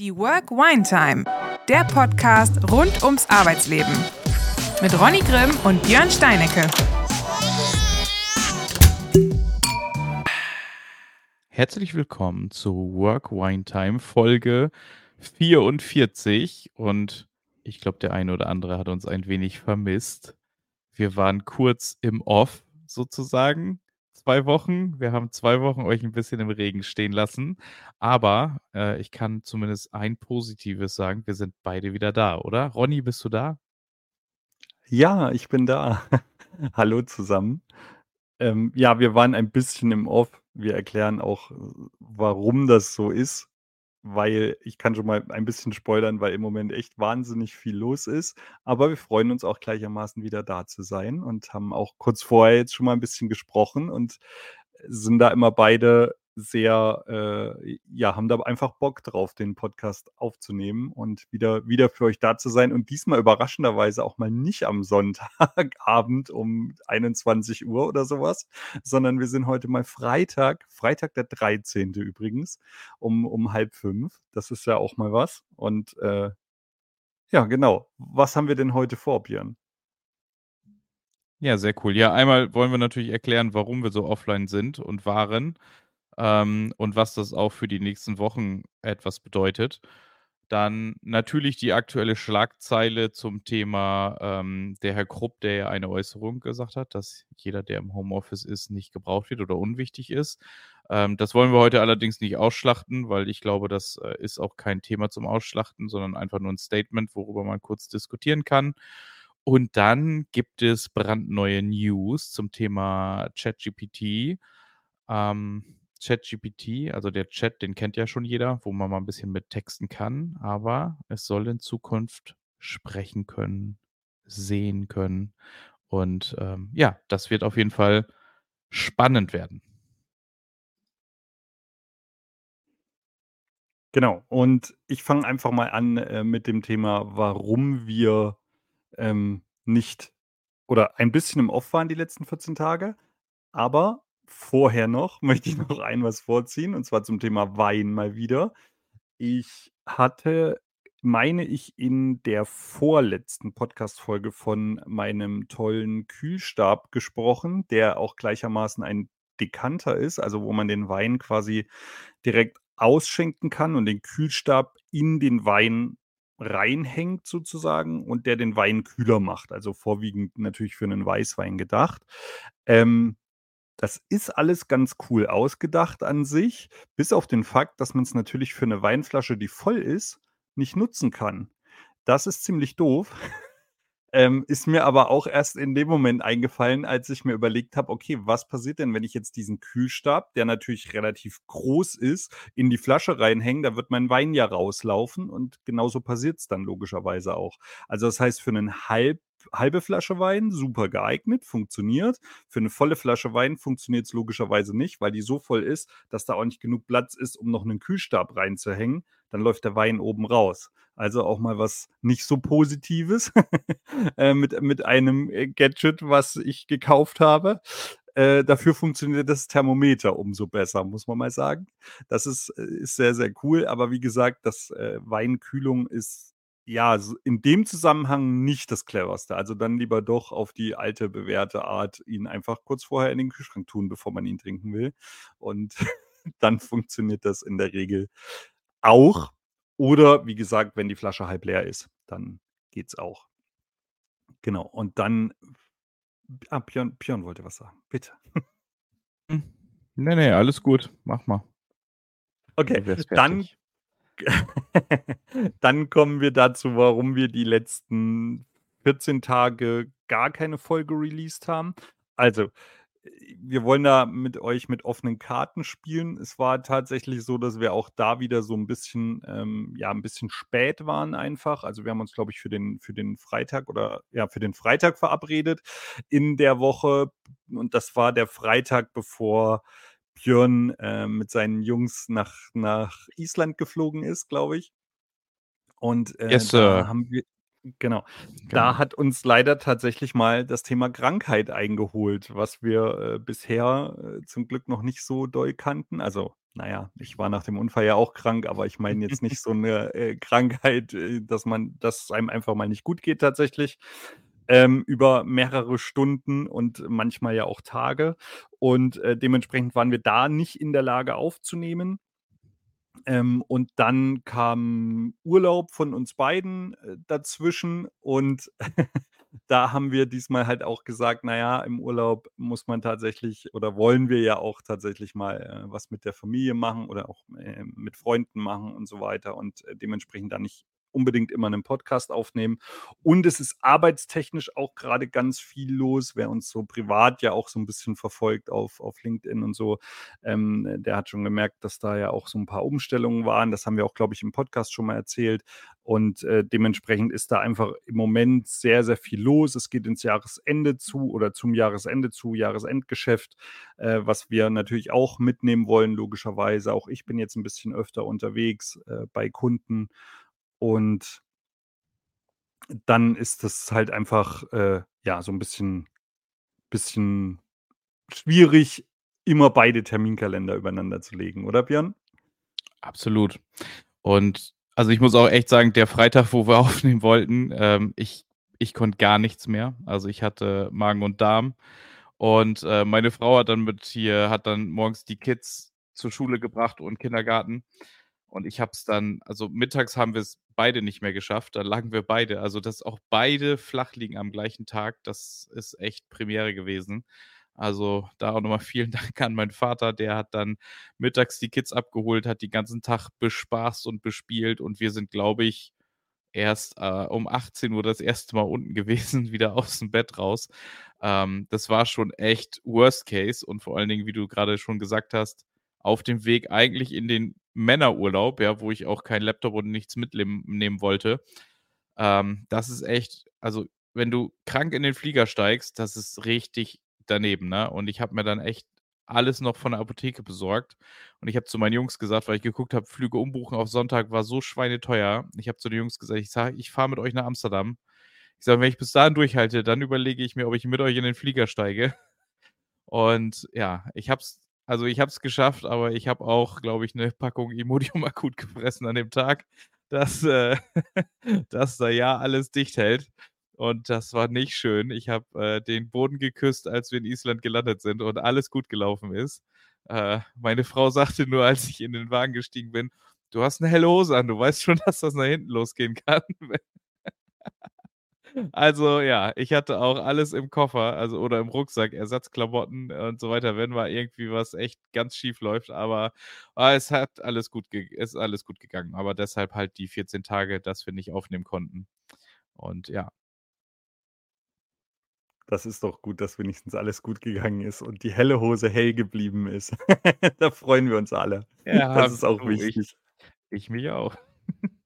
Die Work Wine Time, der Podcast rund ums Arbeitsleben. Mit Ronny Grimm und Björn Steinecke. Herzlich willkommen zu Work Wine Time Folge 44 und ich glaube, der eine oder andere hat uns ein wenig vermisst. Wir waren kurz im Off sozusagen zwei Wochen. Wir haben zwei Wochen euch ein bisschen im Regen stehen lassen. Aber äh, ich kann zumindest ein Positives sagen. Wir sind beide wieder da, oder? Ronny, bist du da? Ja, ich bin da. Hallo zusammen. Ähm, ja, wir waren ein bisschen im Off. Wir erklären auch, warum das so ist weil ich kann schon mal ein bisschen spoilern, weil im Moment echt wahnsinnig viel los ist. Aber wir freuen uns auch gleichermaßen wieder da zu sein und haben auch kurz vorher jetzt schon mal ein bisschen gesprochen und sind da immer beide sehr, äh, ja, haben da einfach Bock drauf, den Podcast aufzunehmen und wieder, wieder für euch da zu sein. Und diesmal überraschenderweise auch mal nicht am Sonntagabend um 21 Uhr oder sowas, sondern wir sind heute mal Freitag, Freitag der 13. übrigens, um, um halb fünf. Das ist ja auch mal was. Und äh, ja, genau. Was haben wir denn heute vor, Björn? Ja, sehr cool. Ja, einmal wollen wir natürlich erklären, warum wir so offline sind und waren ähm, und was das auch für die nächsten Wochen etwas bedeutet. Dann natürlich die aktuelle Schlagzeile zum Thema ähm, der Herr Krupp, der ja eine Äußerung gesagt hat, dass jeder, der im Homeoffice ist, nicht gebraucht wird oder unwichtig ist. Ähm, das wollen wir heute allerdings nicht ausschlachten, weil ich glaube, das äh, ist auch kein Thema zum Ausschlachten, sondern einfach nur ein Statement, worüber man kurz diskutieren kann. Und dann gibt es brandneue News zum Thema ChatGPT. Ähm, ChatGPT, also der Chat, den kennt ja schon jeder, wo man mal ein bisschen mit texten kann, aber es soll in Zukunft sprechen können, sehen können. Und ähm, ja, das wird auf jeden Fall spannend werden. Genau. Und ich fange einfach mal an äh, mit dem Thema, warum wir ähm, nicht oder ein bisschen im Off waren die letzten 14 Tage. Aber vorher noch möchte ich noch ein was vorziehen, und zwar zum Thema Wein mal wieder. Ich hatte, meine ich, in der vorletzten Podcast-Folge von meinem tollen Kühlstab gesprochen, der auch gleichermaßen ein Dekanter ist, also wo man den Wein quasi direkt ausschenken kann und den Kühlstab in den Wein reinhängt sozusagen und der den Wein kühler macht. Also vorwiegend natürlich für einen Weißwein gedacht. Ähm, das ist alles ganz cool ausgedacht an sich, bis auf den Fakt, dass man es natürlich für eine Weinflasche, die voll ist, nicht nutzen kann. Das ist ziemlich doof. Ähm, ist mir aber auch erst in dem Moment eingefallen, als ich mir überlegt habe, okay, was passiert denn, wenn ich jetzt diesen Kühlstab, der natürlich relativ groß ist, in die Flasche reinhänge, da wird mein Wein ja rauslaufen und genauso passiert es dann logischerweise auch. Also das heißt, für einen halb halbe Flasche Wein, super geeignet, funktioniert. Für eine volle Flasche Wein funktioniert es logischerweise nicht, weil die so voll ist, dass da auch nicht genug Platz ist, um noch einen Kühlstab reinzuhängen. Dann läuft der Wein oben raus. Also auch mal was nicht so Positives äh, mit, mit einem äh, Gadget, was ich gekauft habe. Äh, dafür funktioniert das Thermometer umso besser, muss man mal sagen. Das ist, äh, ist sehr, sehr cool. Aber wie gesagt, das äh, Weinkühlung ist ja, in dem Zusammenhang nicht das Cleverste. Also dann lieber doch auf die alte bewährte Art, ihn einfach kurz vorher in den Kühlschrank tun, bevor man ihn trinken will. Und dann funktioniert das in der Regel auch. Oder wie gesagt, wenn die Flasche halb leer ist, dann geht's auch. Genau. Und dann, ah, Björn, Björn wollte was sagen. Bitte. Hm. Nee, nee, alles gut. Mach mal. Okay, dann Dann kommen wir dazu, warum wir die letzten 14 Tage gar keine Folge released haben. Also, wir wollen da mit euch mit offenen Karten spielen. Es war tatsächlich so, dass wir auch da wieder so ein bisschen, ähm, ja, ein bisschen spät waren einfach. Also wir haben uns, glaube ich, für den, für den Freitag oder ja, für den Freitag verabredet in der Woche. Und das war der Freitag, bevor Björn äh, mit seinen Jungs nach, nach Island geflogen ist, glaube ich. Und äh, yes, da haben wir, genau, genau, da hat uns leider tatsächlich mal das Thema Krankheit eingeholt, was wir äh, bisher äh, zum Glück noch nicht so doll kannten. Also naja, ich war nach dem Unfall ja auch krank, aber ich meine jetzt nicht so eine äh, Krankheit, äh, dass man dass es einem einfach mal nicht gut geht tatsächlich, ähm, über mehrere Stunden und manchmal ja auch Tage. Und, äh, dementsprechend waren wir da nicht in der Lage aufzunehmen. Ähm, und dann kam Urlaub von uns beiden, äh, dazwischen und da haben wir diesmal halt auch gesagt: „Na ja, im Urlaub muss man tatsächlich oder wollen wir ja auch tatsächlich mal, äh, was mit der Familie machen oder auch, äh, mit Freunden machen und so weiter und, äh, dementsprechend dann nicht unbedingt immer einen Podcast aufnehmen. Und es ist arbeitstechnisch auch gerade ganz viel los. Wer uns so privat ja auch so ein bisschen verfolgt auf auf LinkedIn und so, ähm, der hat schon gemerkt, dass da ja auch so ein paar Umstellungen waren. Das haben wir auch, glaube ich, im Podcast schon mal erzählt. Und, äh, dementsprechend ist da einfach im Moment sehr, sehr viel los. Es geht ins Jahresende zu oder zum Jahresende zu, Jahresendgeschäft, äh, was wir natürlich auch mitnehmen wollen, logischerweise. Auch ich bin jetzt ein bisschen öfter unterwegs, äh, bei Kunden und dann ist das halt einfach, äh, ja, so ein bisschen bisschen schwierig, immer beide Terminkalender übereinander zu legen, oder Björn? Absolut. Und also ich muss auch echt sagen, der Freitag, wo wir aufnehmen wollten, ähm, ich, ich konnte gar nichts mehr. Also ich hatte Magen und Darm. Und äh, meine Frau hat dann mit hier, hat dann morgens die Kids zur Schule gebracht und Kindergarten. Und ich habe es dann, also mittags haben wir es beide nicht mehr geschafft. Da lagen wir beide. Also, dass auch beide flach liegen am gleichen Tag, das ist echt Premiere gewesen. Also da auch nochmal vielen Dank an meinen Vater. Der hat dann mittags die Kids abgeholt, hat den ganzen Tag bespaßt und bespielt und wir sind, glaube ich, erst äh, um 18 Uhr das erste Mal unten gewesen, wieder aus dem Bett raus. Ähm, das war schon echt Worst Case und vor allen Dingen, wie du gerade schon gesagt hast, auf dem Weg eigentlich in den Männerurlaub, ja, wo ich auch kein Laptop und nichts mitnehmen wollte. Ähm, das ist echt, also wenn du krank in den Flieger steigst, das ist richtig daneben, ne? Und ich habe mir dann echt alles noch von der Apotheke besorgt. Und ich habe zu meinen Jungs gesagt, weil ich geguckt habe, Flüge umbuchen auf Sonntag war so schweineteuer. Ich habe zu den Jungs gesagt, ich sage, ich fahre mit euch nach Amsterdam. Ich sage, wenn ich bis dahin durchhalte, dann überlege ich mir, ob ich mit euch in den Flieger steige. Und ja, ich habe es also ich habe es geschafft, aber ich habe auch, glaube ich, eine Packung Imodium akut gefressen an dem Tag, dass, äh, dass da ja alles dicht hält. Und das war nicht schön. Ich habe äh, den Boden geküsst, als wir in Island gelandet sind und alles gut gelaufen ist. Äh, meine Frau sagte nur, als ich in den Wagen gestiegen bin, du hast eine helle Hose an, du weißt schon, dass das nach hinten losgehen kann. Also ja, ich hatte auch alles im Koffer, also oder im Rucksack, Ersatzklamotten und so weiter, wenn mal irgendwie was echt ganz schief läuft. Aber, ah, es hat alles gut, ist alles gut gegangen. Aber deshalb halt die 14 Tage, dass wir nicht aufnehmen konnten. Und ja. Das ist doch gut, dass wenigstens alles gut gegangen ist und die helle Hose hell geblieben ist. da freuen wir uns alle. Ja, das ist auch wichtig. Ich, ich mich auch.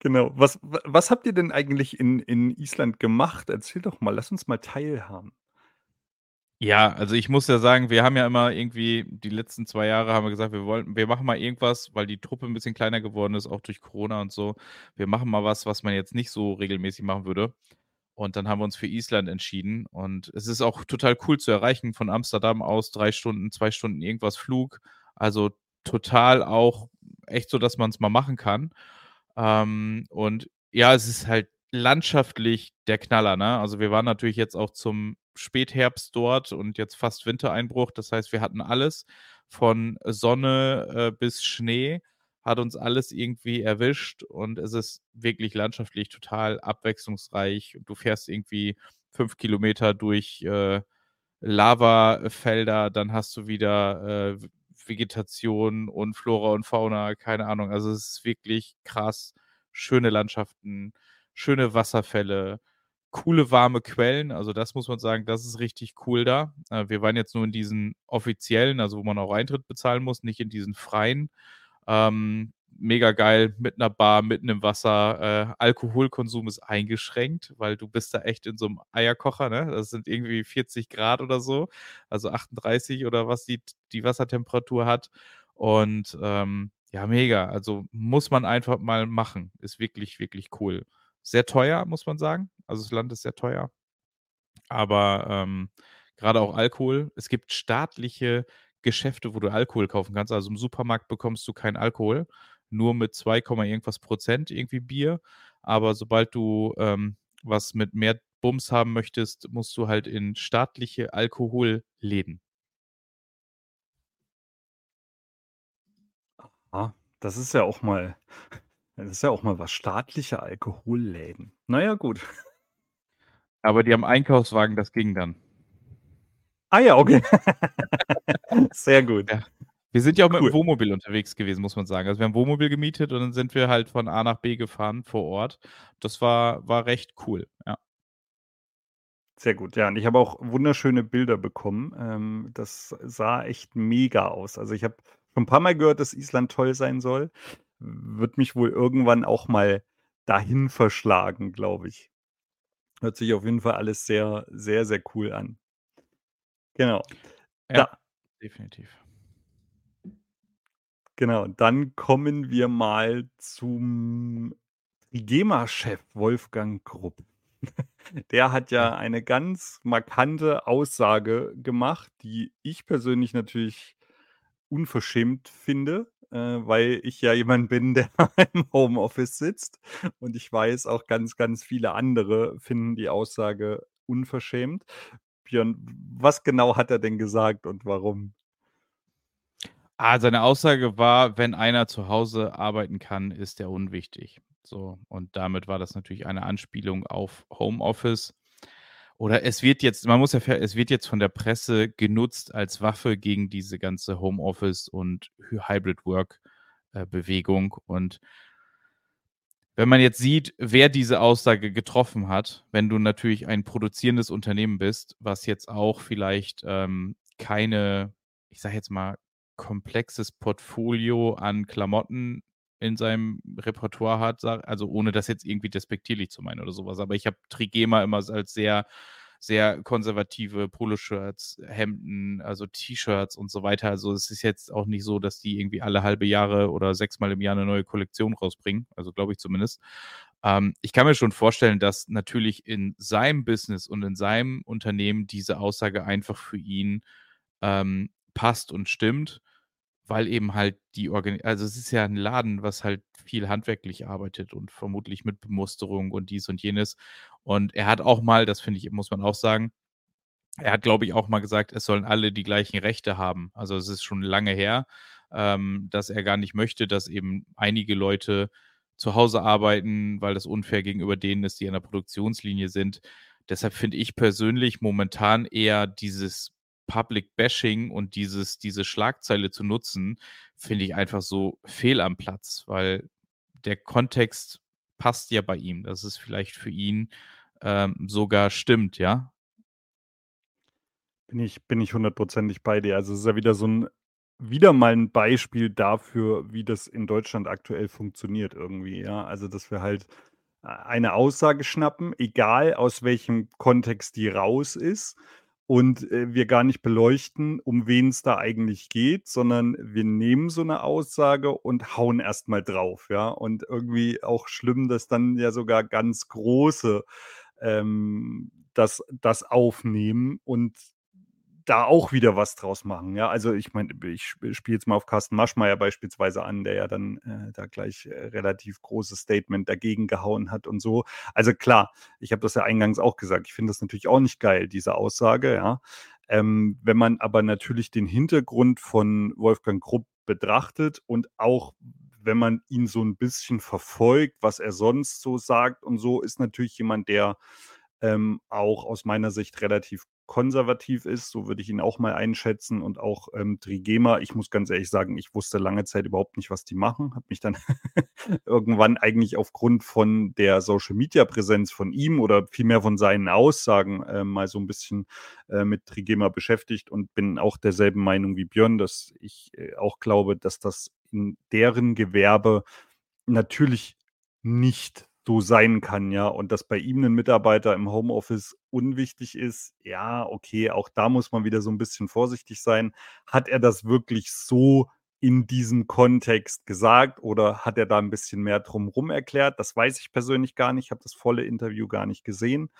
Genau. Was, was habt ihr denn eigentlich in, in Island gemacht? Erzähl doch mal, lass uns mal teilhaben. Ja, also ich muss ja sagen, wir haben ja immer irgendwie die letzten zwei Jahre haben wir gesagt, wir wollten, wir machen mal irgendwas, weil die Truppe ein bisschen kleiner geworden ist, auch durch Corona und so. Wir machen mal was, was man jetzt nicht so regelmäßig machen würde. Und dann haben wir uns für Island entschieden. Und es ist auch total cool zu erreichen von Amsterdam aus drei Stunden, zwei Stunden irgendwas Flug. Also total auch echt so, dass man es mal machen kann. Ähm, und ja, es ist halt landschaftlich der Knaller, ne? Also wir waren natürlich jetzt auch zum Spätherbst dort und jetzt fast Wintereinbruch. Das heißt, wir hatten alles von Sonne äh, bis Schnee, hat uns alles irgendwie erwischt und es ist wirklich landschaftlich total abwechslungsreich. Du fährst irgendwie fünf Kilometer durch äh, Lavafelder, dann hast du wieder äh, Vegetation und Flora und Fauna, keine Ahnung. Also es ist wirklich krass. Schöne Landschaften, schöne Wasserfälle, coole warme Quellen. Also das muss man sagen, das ist richtig cool da. Äh, wir waren jetzt nur in diesen offiziellen, also wo man auch Eintritt bezahlen muss, nicht in diesen freien. Ähm, mega geil, mit einer Bar, mitten im Wasser. Äh, Alkoholkonsum ist eingeschränkt, weil du bist da echt in so einem Eierkocher, ne? Das sind irgendwie 40 Grad oder so, also 38 oder was die, die Wassertemperatur hat. Und ähm, ja, mega. Also muss man einfach mal machen. Ist wirklich, wirklich cool. Sehr teuer, muss man sagen. Also das Land ist sehr teuer. Aber ähm, gerade auch Alkohol. Es gibt staatliche Geschäfte, wo du Alkohol kaufen kannst. Also im Supermarkt bekommst du keinen Alkohol, nur mit 2, irgendwas Prozent irgendwie Bier. Aber sobald du ähm, was mit mehr Bums haben möchtest, musst du halt in staatliche Alkoholläden. Ah, das ist ja auch mal das ist ja auch mal was, staatliche Alkoholläden. Na ja, gut. Aber die haben Einkaufswagen, das ging dann. Ah ja, okay. Sehr gut. Ja. Wir sind ja auch mit dem Wohnmobil unterwegs gewesen, muss man sagen. Also wir haben Wohnmobil gemietet und dann sind wir halt von A nach B gefahren vor Ort. Das war, war recht cool, ja. Sehr gut, ja. Und ich habe auch wunderschöne Bilder bekommen. Ähm, das sah echt mega aus. Also ich habe schon ein paar Mal gehört, dass Island toll sein soll. Wird mich wohl irgendwann auch mal dahin verschlagen, glaube ich. Hört sich auf jeden Fall alles sehr, sehr, sehr cool an. Genau. Ja, Da definitiv. Genau, dann kommen wir mal zum GEMA-Chef Wolfgang Grupp. Der hat ja eine ganz markante Aussage gemacht, die ich persönlich natürlich unverschämt finde, äh, weil ich ja jemand bin, der im Homeoffice sitzt. Und ich weiß, auch ganz, ganz viele andere finden die Aussage unverschämt. Björn, was genau hat er denn gesagt und warum? Ah, seine Aussage war, wenn einer zu Hause arbeiten kann, ist er unwichtig. So, und damit war das natürlich eine Anspielung auf Homeoffice. Oder es wird jetzt, man muss ja, es wird jetzt von der Presse genutzt als Waffe gegen diese ganze Homeoffice und Hybrid Work Bewegung. Und wenn man jetzt sieht, wer diese Aussage getroffen hat, wenn du natürlich ein produzierendes Unternehmen bist, was jetzt auch vielleicht ähm, keine, ich sage jetzt mal, komplexes Portfolio an Klamotten in seinem Repertoire hat, also ohne das jetzt irgendwie despektierlich zu meinen oder sowas. Aber ich habe Trigema immer als sehr, sehr konservative Poloshirts, Hemden, also T-Shirts und so weiter. Also es ist jetzt auch nicht so, dass die irgendwie alle halbe Jahre oder sechsmal im Jahr eine neue Kollektion rausbringen. Also glaube ich zumindest. Ähm, ich kann mir schon vorstellen, dass natürlich in seinem Business und in seinem Unternehmen diese Aussage einfach für ihn ähm, passt und stimmt weil eben halt die Organ also es ist ja ein Laden, was halt viel handwerklich arbeitet und vermutlich mit Bemusterung und dies und jenes. Und er hat auch mal, das finde ich, muss man auch sagen, er hat, glaube ich, auch mal gesagt, es sollen alle die gleichen Rechte haben. Also es ist schon lange her, ähm, dass er gar nicht möchte, dass eben einige Leute zu Hause arbeiten, weil das unfair gegenüber denen ist, die an der Produktionslinie sind. Deshalb finde ich persönlich momentan eher dieses Public Bashing und dieses, diese Schlagzeile zu nutzen, finde ich einfach so fehl am Platz, weil der Kontext passt ja bei ihm, dass es vielleicht für ihn ähm, sogar stimmt, ja. Bin ich, bin ich hundertprozentig bei dir. Also es ist ja wieder so ein, wieder mal ein Beispiel dafür, wie das in Deutschland aktuell funktioniert irgendwie, ja. Also, dass wir halt äh, eine Aussage schnappen, egal aus welchem Kontext die raus ist und äh, wir gar nicht beleuchten, um wen es da eigentlich geht, sondern wir nehmen so eine Aussage und hauen erstmal drauf, ja. Und irgendwie auch schlimm, dass dann ja sogar ganz große ähm, das, das aufnehmen und da auch wieder was draus machen. Ja, also ich meine, ich spiele jetzt mal auf Carsten Maschmeyer beispielsweise an, der ja dann äh, da gleich äh, relativ großes Statement dagegen gehauen hat und so. Also klar, ich habe das ja eingangs auch gesagt. Ich finde das natürlich auch nicht geil, diese Aussage. Ja, ähm, wenn man aber natürlich den Hintergrund von Wolfgang Krupp betrachtet und auch wenn man ihn so ein bisschen verfolgt, was er sonst so sagt und so, ist natürlich jemand, der ähm, auch aus meiner Sicht relativ konservativ ist, so würde ich ihn auch mal einschätzen und auch ähm, Trigema. Ich muss ganz ehrlich sagen, ich wusste lange Zeit überhaupt nicht, was die machen, habe mich dann irgendwann eigentlich aufgrund von der Social-Media-Präsenz von ihm oder vielmehr von seinen Aussagen äh, mal so ein bisschen äh, mit Trigema beschäftigt und bin auch derselben Meinung wie Björn, dass ich äh, auch glaube, dass das in deren Gewerbe natürlich nicht so sein kann, ja. Und dass bei ihm ein Mitarbeiter im Homeoffice unwichtig ist, ja, okay, auch da muss man wieder so ein bisschen vorsichtig sein. Hat er das wirklich so in diesem Kontext gesagt oder hat er da ein bisschen mehr drumrum erklärt? Das weiß ich persönlich gar nicht. Ich habe das volle Interview gar nicht gesehen.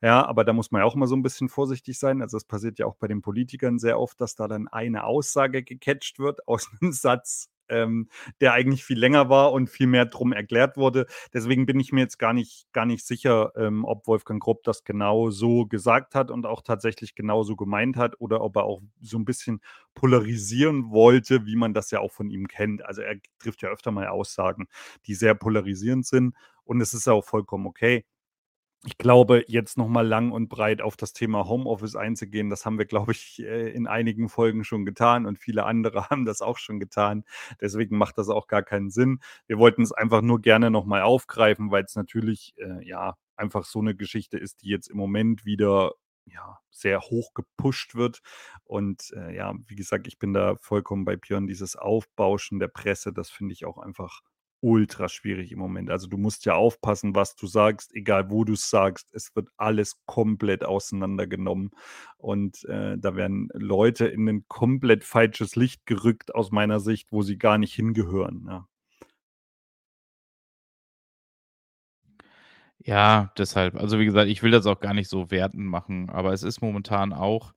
Ja, aber da muss man ja auch immer so ein bisschen vorsichtig sein. Also, es passiert ja auch bei den Politikern sehr oft, dass da dann eine Aussage gecatcht wird aus einem Satz, ähm, der eigentlich viel länger war und viel mehr drum erklärt wurde. Deswegen bin ich mir jetzt gar nicht, gar nicht sicher, ähm, ob Wolfgang Grupp das genau so gesagt hat und auch tatsächlich genauso gemeint hat oder ob er auch so ein bisschen polarisieren wollte, wie man das ja auch von ihm kennt. Also er trifft ja öfter mal Aussagen, die sehr polarisierend sind und es ist auch vollkommen okay ich glaube, jetzt noch mal lang und breit auf das Thema Homeoffice einzugehen, das haben wir, glaube ich, äh, in einigen Folgen schon getan und viele andere haben das auch schon getan. Deswegen macht das auch gar keinen Sinn. Wir wollten es einfach nur gerne noch mal aufgreifen, weil es natürlich, äh, ja, einfach so eine Geschichte ist, die jetzt im Moment wieder ja, sehr hoch gepusht wird. Und äh, ja, wie gesagt, ich bin da vollkommen bei Björn. Dieses Aufbauschen der Presse, das finde ich auch einfach ultra schwierig im Moment. Also, du musst ja aufpassen, was du sagst, egal wo du es sagst. Es wird alles komplett auseinandergenommen und, äh, da werden Leute in ein komplett falsches Licht gerückt aus meiner Sicht, wo sie gar nicht hingehören, ja. Ja, deshalb. Also, wie gesagt, ich will das auch gar nicht so werten machen, aber es ist momentan auch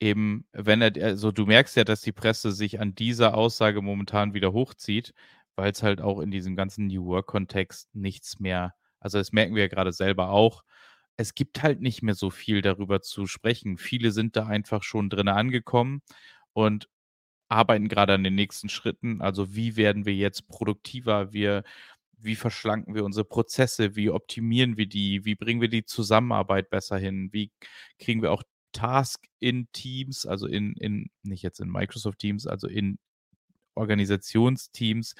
eben, wenn er also, du merkst ja, dass die Presse sich an dieser Aussage momentan wieder hochzieht weil es halt auch in diesem ganzen New Work-Kontext nichts mehr also, das merken wir ja gerade selber auch. Es gibt halt nicht mehr so viel darüber zu sprechen. Viele sind da einfach schon drin angekommen und arbeiten gerade an den nächsten Schritten. Also, wie werden wir jetzt produktiver? Wir wie verschlanken wir unsere Prozesse? Wie optimieren wir die? Wie bringen wir die Zusammenarbeit besser hin? Wie kriegen wir auch Task in Teams, also in in nicht jetzt in Microsoft Teams, also in Organisationsteams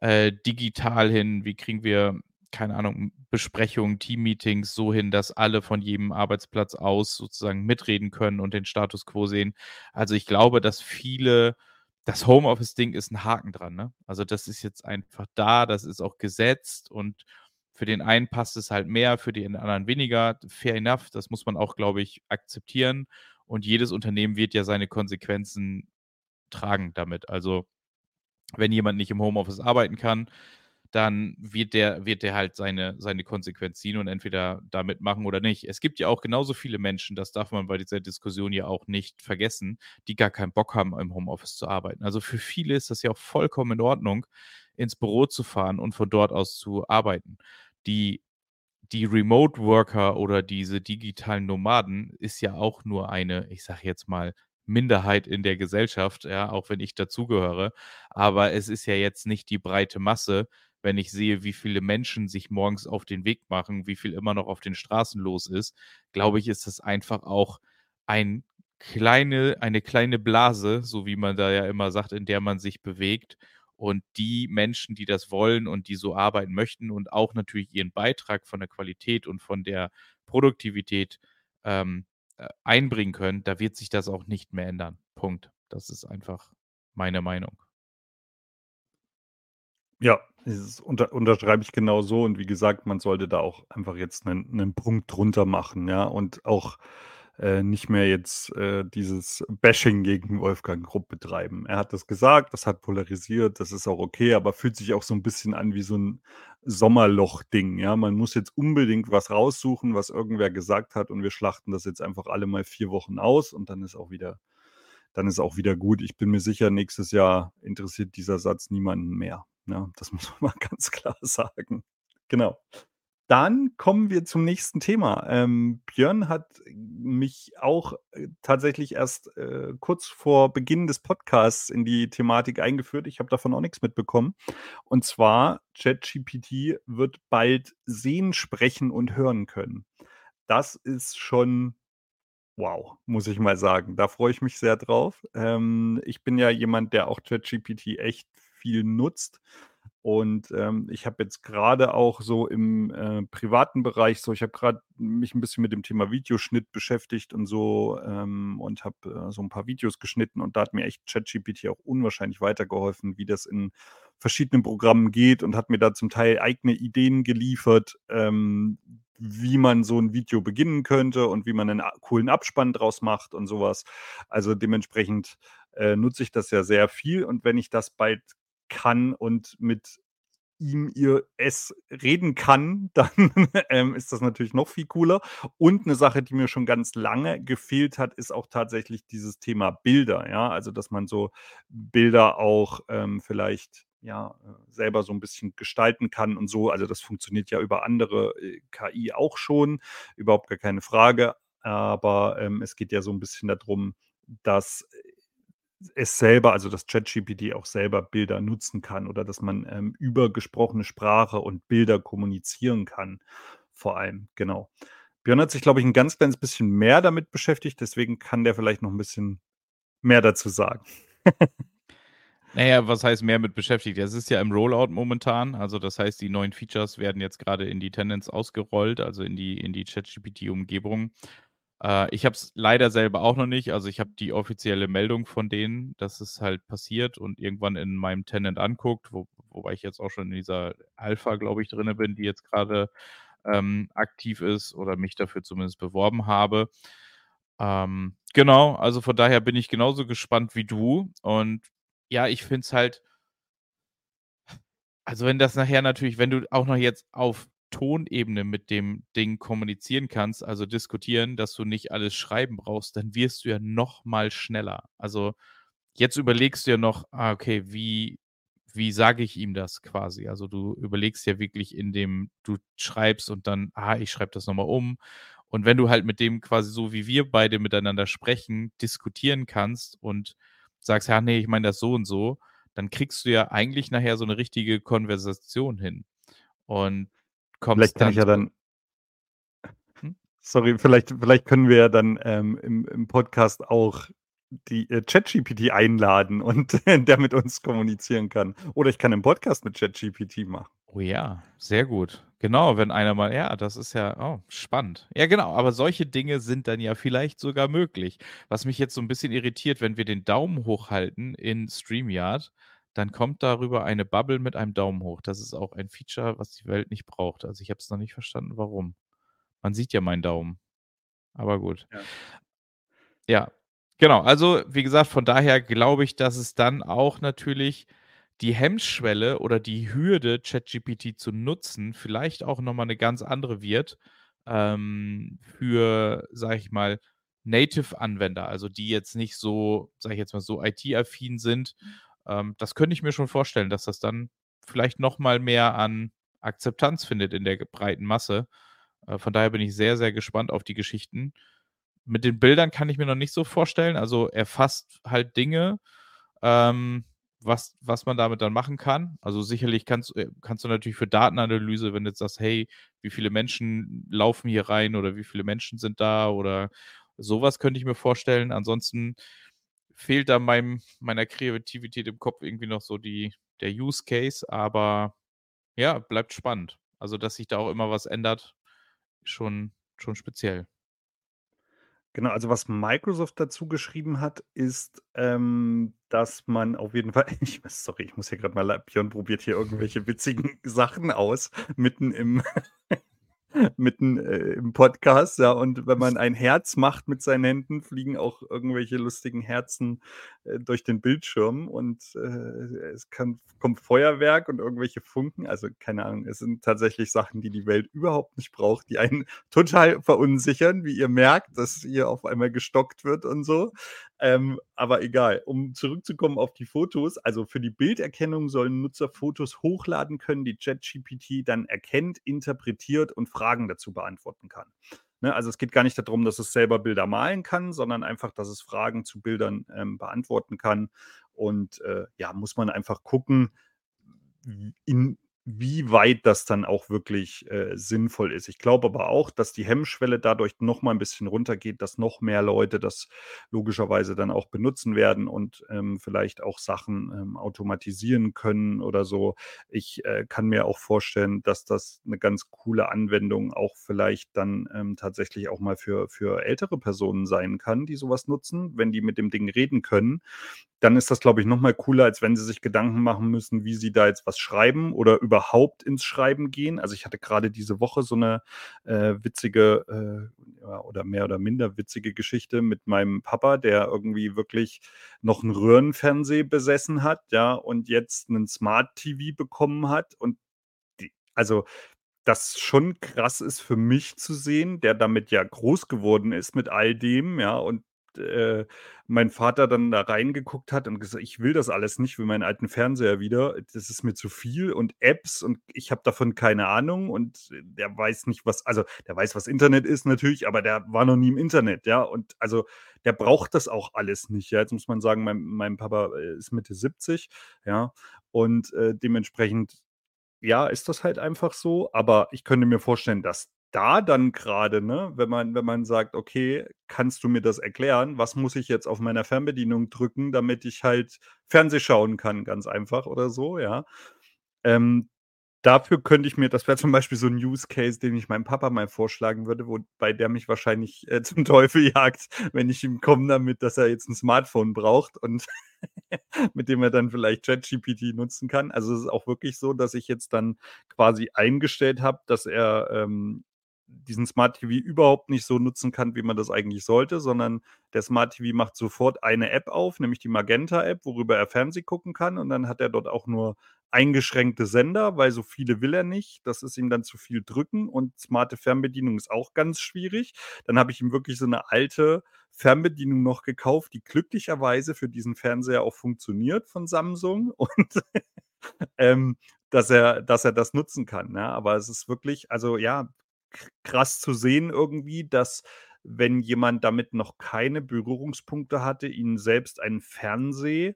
äh, digital hin? Wie kriegen wir, keine Ahnung, Besprechungen, Teammeetings so hin, dass alle von jedem Arbeitsplatz aus sozusagen mitreden können und den Status quo sehen? Also ich glaube, dass viele das Homeoffice-Ding ist ein Haken dran. Ne? Also das ist jetzt einfach da, das ist auch gesetzt und für den einen passt es halt mehr, für den anderen weniger. Fair enough, das muss man auch, glaube ich, akzeptieren. Und jedes Unternehmen wird ja seine Konsequenzen tragen damit. Also wenn jemand nicht im Homeoffice arbeiten kann, dann wird der, wird der halt seine, seine Konsequenz ziehen und entweder damit machen oder nicht. Es gibt ja auch genauso viele Menschen, das darf man bei dieser Diskussion ja auch nicht vergessen, die gar keinen Bock haben, im Homeoffice zu arbeiten. Also für viele ist das ja auch vollkommen in Ordnung, ins Büro zu fahren und von dort aus zu arbeiten. Die, die Remote Worker oder diese digitalen Nomaden ist ja auch nur eine, ich sage jetzt mal, Minderheit in der Gesellschaft, ja, auch wenn ich dazugehöre. Aber es ist ja jetzt nicht die breite Masse, wenn ich sehe, wie viele Menschen sich morgens auf den Weg machen, wie viel immer noch auf den Straßen los ist, glaube ich, ist das einfach auch ein kleine, eine kleine Blase, so wie man da ja immer sagt, in der man sich bewegt. Und die Menschen, die das wollen und die so arbeiten möchten und auch natürlich ihren Beitrag von der Qualität und von der Produktivität ähm, äh, einbringen können, da wird sich das auch nicht mehr ändern. Punkt. Das ist einfach meine Meinung. Ja, das unter, unterschreibe ich genau so. Und wie gesagt, man sollte da auch einfach jetzt einen, einen Punkt drunter machen, ja. Und auch äh, nicht mehr jetzt äh, dieses Bashing gegen Wolfgang Grupp betreiben. Er hat das gesagt, das hat polarisiert, das ist auch okay, aber fühlt sich auch so ein bisschen an wie so ein Sommerloch-Ding. Ja, man muss jetzt unbedingt was raussuchen, was irgendwer gesagt hat, und wir schlachten das jetzt einfach alle mal vier Wochen aus und dann ist auch wieder, dann ist auch wieder gut. Ich bin mir sicher, nächstes Jahr interessiert dieser Satz niemanden mehr. Ja, das muss man mal ganz klar sagen. Genau. Dann kommen wir zum nächsten Thema. Ähm, Björn hat mich auch äh, tatsächlich erst äh, kurz vor Beginn des Podcasts in die Thematik eingeführt. Ich habe davon auch nichts mitbekommen. Und zwar, ChatGPT wird bald sehen, sprechen und hören können. Das ist schon wow, muss ich mal sagen. Da freue ich mich sehr drauf. Ähm, ich bin ja jemand, der auch ChatGPT echt viel nutzt. Und, ähm, ich habe jetzt gerade auch so im, äh, privaten Bereich so ich habe gerade mich ein bisschen mit dem Thema Videoschnitt beschäftigt und so, ähm, und habe, äh, so ein paar Videos geschnitten und da hat mir echt ChatGPT auch unwahrscheinlich weitergeholfen, wie das in verschiedenen Programmen geht und hat mir da zum Teil eigene Ideen geliefert, ähm, wie man so ein Video beginnen könnte und wie man einen coolen Abspann draus macht und sowas. Also, dementsprechend äh, nutze ich das ja sehr viel. Und wenn ich das bald kann und mit ihm, ihr, es reden kann, dann ähm, ist das natürlich noch viel cooler. Und eine Sache, die mir schon ganz lange gefehlt hat, ist auch tatsächlich dieses Thema Bilder. Ja, also dass man so Bilder auch ähm, vielleicht ja äh, selber so ein bisschen gestalten kann und so. Also das funktioniert ja über andere äh, KI auch schon, überhaupt gar keine Frage. Aber ähm, es geht ja so ein bisschen darum, dass es selber, also dass ChatGPT auch selber Bilder nutzen kann oder dass man ähm, über gesprochene Sprache und Bilder kommunizieren kann, vor allem, genau. Björn hat sich, glaube ich, ein ganz kleines bisschen mehr damit beschäftigt, deswegen kann der vielleicht noch ein bisschen mehr dazu sagen. naja, was heißt mehr mit beschäftigt? Es ist ja im Rollout momentan, also das heißt, die neuen Features werden jetzt gerade in die Tenants ausgerollt, also in die, in die ChatGPT-Umgebung. Äh, ich habe es leider selber auch noch nicht. Also ich habe die offizielle Meldung von denen, dass es halt passiert und irgendwann in meinem Tenant anguckt, wo, wobei ich jetzt auch schon in dieser Alpha, glaube ich, drin bin, die jetzt gerade ähm, aktiv ist oder mich dafür zumindest beworben habe. Ähm, genau, also von daher bin ich genauso gespannt wie du. Und ja, ich finde es halt, also wenn das nachher natürlich, wenn du auch noch jetzt auf Tonebene mit dem Ding kommunizieren kannst, also diskutieren, dass du nicht alles schreiben brauchst, dann wirst du ja noch mal schneller. Also jetzt überlegst du ja noch, ah, okay, wie, wie sage ich ihm das quasi? Also du überlegst ja wirklich in dem, du schreibst und dann, ah, ich schreibe das nochmal um. Und wenn du halt mit dem quasi so wie wir beide miteinander sprechen, diskutieren kannst und sagst, ja, nee, ich meine das so und so, dann kriegst du ja eigentlich nachher so eine richtige Konversation hin. Und kommst Vielleicht kann ich ja dann. Hm? Sorry, vielleicht, vielleicht können wir ja dann ähm, im, im Podcast auch die äh, ChatGPT einladen und der mit uns kommunizieren kann. Oder ich kann einen Podcast mit ChatGPT machen. Oh ja, sehr gut. Genau, wenn einer mal, ja, das ist ja oh, spannend. Ja, genau, aber solche Dinge sind dann ja vielleicht sogar möglich. Was mich jetzt so ein bisschen irritiert, wenn wir den Daumen hochhalten in StreamYard, dann kommt darüber eine Bubble mit einem Daumen hoch. Das ist auch ein Feature, was die Welt nicht braucht. Also ich habe es noch nicht verstanden, warum. Man sieht ja meinen Daumen. Aber gut. Ja. ja, genau. Also wie gesagt, von daher glaube ich, dass es dann auch natürlich die Hemmschwelle oder die Hürde, ChatGPT zu nutzen, vielleicht auch nochmal eine ganz andere wird ähm, für, sage ich mal, Native-Anwender, also die jetzt nicht so, sage ich jetzt mal, so IT-affin sind ähm, das könnte ich mir schon vorstellen, dass das dann vielleicht noch mal mehr an Akzeptanz findet in der breiten Masse. Äh, von daher bin ich sehr, sehr gespannt auf die Geschichten. Mit den Bildern kann ich mir noch nicht so vorstellen. Also er fasst halt Dinge, ähm, was, was man damit dann machen kann. Also sicherlich kannst, äh, kannst du natürlich für Datenanalyse, wenn du jetzt sagst, hey, wie viele Menschen laufen hier rein oder wie viele Menschen sind da oder sowas könnte ich mir vorstellen. Ansonsten fehlt da meinem, meiner Kreativität im Kopf irgendwie noch so die, der Use Case, aber ja, bleibt spannend. Also, dass sich da auch immer was ändert, schon, schon speziell. Genau, also was Microsoft dazu geschrieben hat, ist, ähm, dass man auf jeden Fall, ich, sorry, ich muss hier gerade mal, Björn probiert hier irgendwelche witzigen Sachen aus, mitten im, mitten äh, im Podcast, ja. Und wenn man ein Herz macht mit seinen Händen, fliegen auch irgendwelche lustigen Herzen äh, durch den Bildschirm und äh, es kann, kommt Feuerwerk und irgendwelche Funken. Also keine Ahnung, es sind tatsächlich Sachen, die die Welt überhaupt nicht braucht, die einen total verunsichern, wie ihr merkt, dass hier auf einmal gestockt wird und so. Ähm, aber egal, um zurückzukommen auf die Fotos, also für die Bilderkennung sollen Nutzer Fotos hochladen können, die ChatGPT dann erkennt, interpretiert und Fragen dazu beantworten kann. Ne, also es geht gar nicht darum, dass es selber Bilder malen kann, sondern einfach, dass es Fragen zu Bildern ähm, beantworten kann. Und äh, ja, muss man einfach gucken, in, wie weit das dann auch wirklich äh, sinnvoll ist. Ich glaube aber auch, dass die Hemmschwelle dadurch noch mal ein bisschen runtergeht, dass noch mehr Leute das logischerweise dann auch benutzen werden und ähm, vielleicht auch Sachen ähm, automatisieren können oder so. Ich äh, kann mir auch vorstellen, dass das eine ganz coole Anwendung auch vielleicht dann ähm, tatsächlich auch mal für, für ältere Personen sein kann, die sowas nutzen, wenn die mit dem Ding reden können dann ist das, glaube ich, noch mal cooler, als wenn sie sich Gedanken machen müssen, wie sie da jetzt was schreiben oder überhaupt ins Schreiben gehen. Also, ich hatte gerade diese Woche so eine äh, witzige, äh, oder mehr oder minder witzige Geschichte mit meinem Papa, der irgendwie wirklich noch 'n Röhrenfernseh besessen hat, ja, und jetzt einen Smart TV bekommen hat und die also, das schon krass ist für mich zu sehen, der damit ja groß geworden ist mit all dem, ja, und äh, mein Vater dann da reingeguckt hat und gesagt: „Ich will das alles nicht, will meinen alten Fernseher wieder. Das ist mir zu viel und Apps und ich habe davon keine Ahnung.“ Und der weiß nicht, was also, der weiß, was Internet ist natürlich, aber der war noch nie im Internet, ja? Und also, der braucht das auch alles nicht, ja? Jetzt muss man sagen, mein mein Papa, äh, ist Mitte 70, ja? Und, äh, dementsprechend, ja, ist das halt einfach so. Aber ich könnte mir vorstellen, dass da dann gerade, ne, wenn man wenn man sagt: „Okay, kannst du mir das erklären? Was muss ich jetzt auf meiner Fernbedienung drücken, damit ich halt Fernseh schauen kann?“ Ganz einfach oder so, ja. Ähm, dafür könnte ich mir das wäre zum Beispiel so 'n Use Case, den ich meinem Papa mal vorschlagen würde, wobei der mich wahrscheinlich, äh, zum Teufel jagt, wenn ich ihm komme damit, dass er jetzt 'n Smartphone braucht und mit dem er dann vielleicht ChatGPT nutzen kann. Also, es ist auch wirklich so, dass ich jetzt dann quasi eingestellt habe, dass er, ähm, diesen Smart TV überhaupt nicht so nutzen kann, wie man das eigentlich sollte, sondern der Smart TV macht sofort eine App auf, nämlich die Magenta-App, worüber er Fernseh gucken kann. Und dann hat er dort auch nur eingeschränkte Sender, weil so viele will er nicht. Das ist ihm dann zu viel drücken und smarte Fernbedienung ist auch ganz schwierig. Dann habe ich ihm wirklich so eine alte Fernbedienung noch gekauft, die glücklicherweise für diesen Fernseher auch funktioniert von Samsung und ähm, dass er dass er das nutzen kann, ne? Aber es ist wirklich also ja, krass zu sehen irgendwie, dass wenn jemand damit noch keine Berührungspunkte hatte, ihn selbst ein Fernseh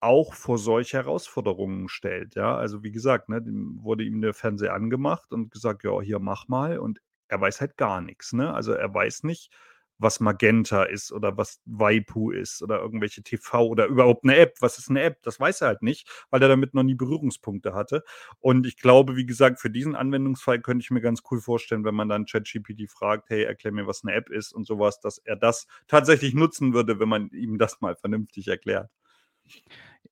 auch vor solche Herausforderungen stellt, ja? Also, wie gesagt, ne, wurde ihm der Fernseher angemacht und gesagt: „Ja, hier mach mal.“ Und er weiß halt gar nichts, ne? Also, er weiß nicht was Magenta ist oder was Waipu ist oder irgendwelche TV oder überhaupt eine App. Was ist eine App? Das weiß er halt nicht, weil er damit noch nie Berührungspunkte hatte. Und ich glaube, wie gesagt, für diesen Anwendungsfall könnte ich mir ganz cool vorstellen, wenn man dann ChatGPT fragt: „Hey, erklär mir, was eine App ist“ und sowas, dass er das tatsächlich nutzen würde, wenn man ihm das mal vernünftig erklärt.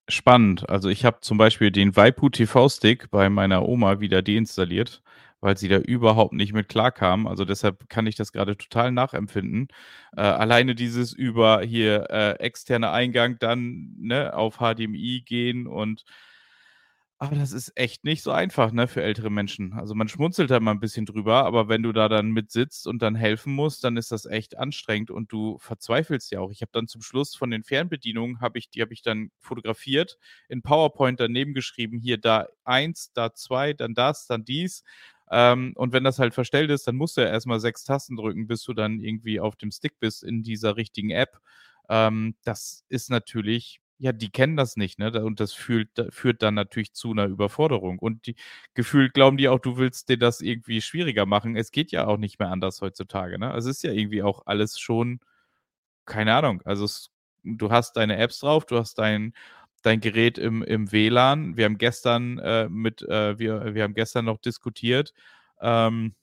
Spannend. Also, ich habe zum Beispiel den Waipu TV-Stick bei meiner Oma wieder deinstalliert weil sie da überhaupt nicht mit klarkam. Also, deshalb kann ich das gerade total nachempfinden. Äh, alleine dieses über hier, äh, externer Eingang dann, ne, auf HDMI gehen und aber das ist echt nicht so einfach, ne, für ältere Menschen. Also, man schmunzelt da mal ein bisschen drüber, aber wenn du da dann mit sitzt und dann helfen musst, dann ist das echt anstrengend und du verzweifelst ja auch. Ich habe dann zum Schluss von den Fernbedienungen habe ich die habe ich dann fotografiert, in PowerPoint daneben geschrieben: „Hier, da eins, da zwei, dann das, dann dies.“ Ähm, und wenn das halt verstellt ist, dann musst du ja erstmal sechs Tasten drücken, bis du dann irgendwie auf dem Stick bist in dieser richtigen App. Ähm, das ist natürlich, ja, die kennen das nicht, ne? Und das fühlt, führt dann natürlich zu einer Überforderung. Und die gefühlt glauben die auch, du willst dir das irgendwie schwieriger machen. Es geht ja auch nicht mehr anders heutzutage, ne? Also es ist ja irgendwie auch alles schon, keine Ahnung. Also es, du hast deine Apps drauf, du hast dein dein Gerät im, im WLAN. Wir haben gestern äh, mit, äh, wir, wir haben gestern noch diskutiert, ähm,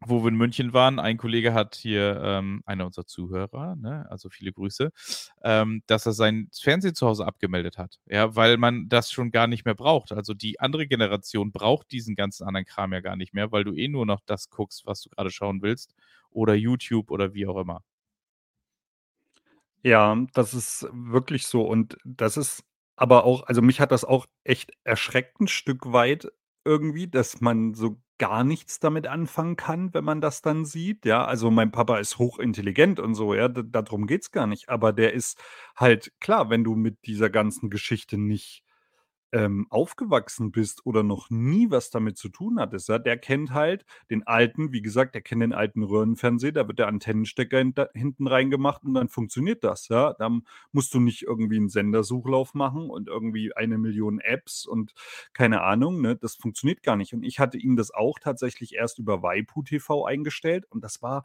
wo wir in München waren. Ein Kollege hat hier, ähm, einer unserer Zuhörer, ne, also viele Grüße, ähm, dass er sein Fernsehen zu Hause abgemeldet hat. Ja, weil man das schon gar nicht mehr braucht. Also die andere Generation braucht diesen ganzen anderen Kram ja gar nicht mehr, weil du eh nur noch das guckst, was du gerade schauen willst. Oder YouTube oder wie auch immer. Ja, das ist wirklich so. Und das ist aber auch also, mich hat das auch echt erschreckt 'n Stück weit irgendwie, dass man so gar nichts damit anfangen kann, wenn man das dann sieht, ja? Also, mein Papa ist hochintelligent und so, ja, darum geht's gar nicht. Aber der ist halt klar, wenn du mit dieser ganzen Geschichte nicht ähm, aufgewachsen bist oder noch nie was damit zu tun hattest, ja, der kennt halt den alten wie gesagt, der kennt den alten Röhrenfernseher, da wird der Antennenstecker hinter hinten reingemacht und dann funktioniert das, ja. Dann musst du nicht irgendwie 'n Sendersuchlauf machen und irgendwie eine Million Apps und keine Ahnung, ne? Das funktioniert gar nicht. Und ich hatte ihm das auch tatsächlich erst über waipu.tv eingestellt und das war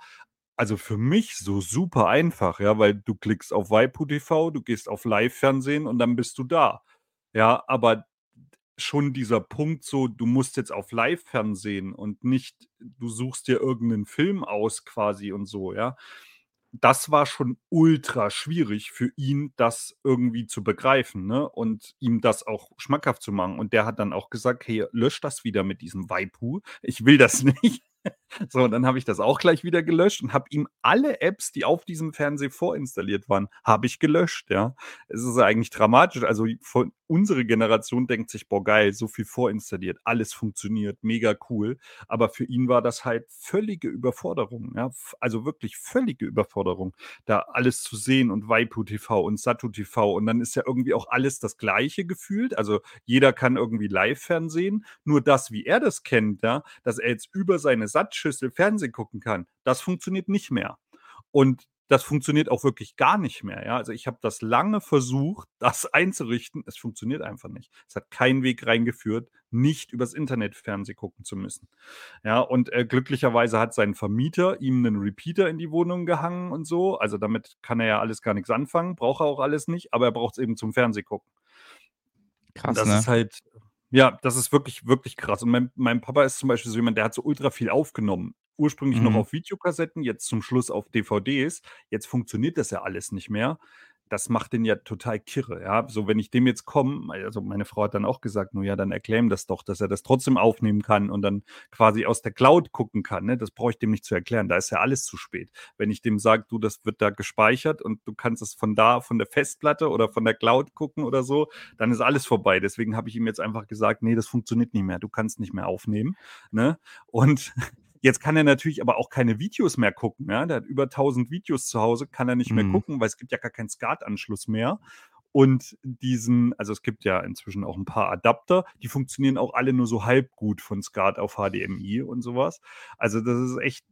also für mich so super einfach, ja, weil du klickst auf waipu.tv, du gehst auf Live-Fernsehen und dann bist du da. Ja, aber schon dieser Punkt so, du musst jetzt auf Live-Fernsehen und nicht du suchst dir irgendeinen Film aus quasi und so, ja. das war schon ultra schwierig für ihn, das irgendwie zu begreifen, ne? Und ihm das auch schmackhaft zu machen. Und der hat dann auch gesagt: „Hey, lösch das wieder mit diesem Waipu. Ich will das nicht.“ So, und dann habe ich das auch gleich wieder gelöscht und habe ihm alle Apps, die auf diesem Fernseher vorinstalliert waren, habe ich gelöscht, ja. Es ist eigentlich dramatisch. Also, von unsere Generation denkt sich: „Boah, geil, so viel vorinstalliert, alles funktioniert, mega cool.“ Aber für ihn war das halt völlige Überforderung, ja. also, wirklich völlige Überforderung, da alles zu sehen und waipu.tv und Satu.tv und dann ist ja irgendwie auch alles das Gleiche gefühlt. Also, jeder kann irgendwie Live-Fernsehen, nur das, wie er das kennt, ja, dass er jetzt über seine Sattschüssel Fernsehen gucken kann, das funktioniert nicht mehr. Und das funktioniert auch wirklich gar nicht mehr, ja. Also, ich habe das lange versucht, das einzurichten. Es funktioniert einfach nicht. Es hat keinen Weg reingeführt, nicht übers Internet Fernsehen gucken zu müssen. Ja, und, äh, glücklicherweise hat sein Vermieter ihm einen Repeater in die Wohnung gehangen und so. Also, damit kann er ja alles gar nichts anfangen, braucht er auch alles nicht, aber er braucht es eben zum Fernseh gucken. Krass, Das ne? ist halt ja, das ist wirklich, wirklich krass. Und mein mein Papa ist zum Beispiel so jemand, der hat so ultra viel aufgenommen. Ursprünglich noch Mhm. auf Videokassetten, jetzt zum Schluss auf DVDs. Jetzt funktioniert das ja alles nicht mehr. Das macht den ja total kirre, ja. So, wenn ich dem jetzt komme also, meine Frau hat dann auch gesagt: „No ja, dann erklär ihm das doch, dass er das trotzdem aufnehmen kann und dann quasi aus der Cloud gucken kann“, ne? Das brauche ich dem nicht zu erklären. Da ist ja alles zu spät. Wenn ich dem sage: „Du, das wird da gespeichert und du kannst es von da von der Festplatte oder von der Cloud gucken oder so“, dann ist alles vorbei. Deswegen habe ich ihm jetzt einfach gesagt: „Ne, das funktioniert nicht mehr. Du kannst nicht mehr aufnehmen“, ne? Und jetzt kann er natürlich aber auch keine Videos mehr gucken, ja? Der hat über 1.000 Videos zu Hause, kann er nicht mehr Mhm. gucken, weil es gibt ja gar keinen SCART-Anschluss mehr. Und diesen also, es gibt ja inzwischen auch ein paar Adapter, die funktionieren auch alle nur so halb gut von SCART auf HDMI und sowas. Also, das ist echt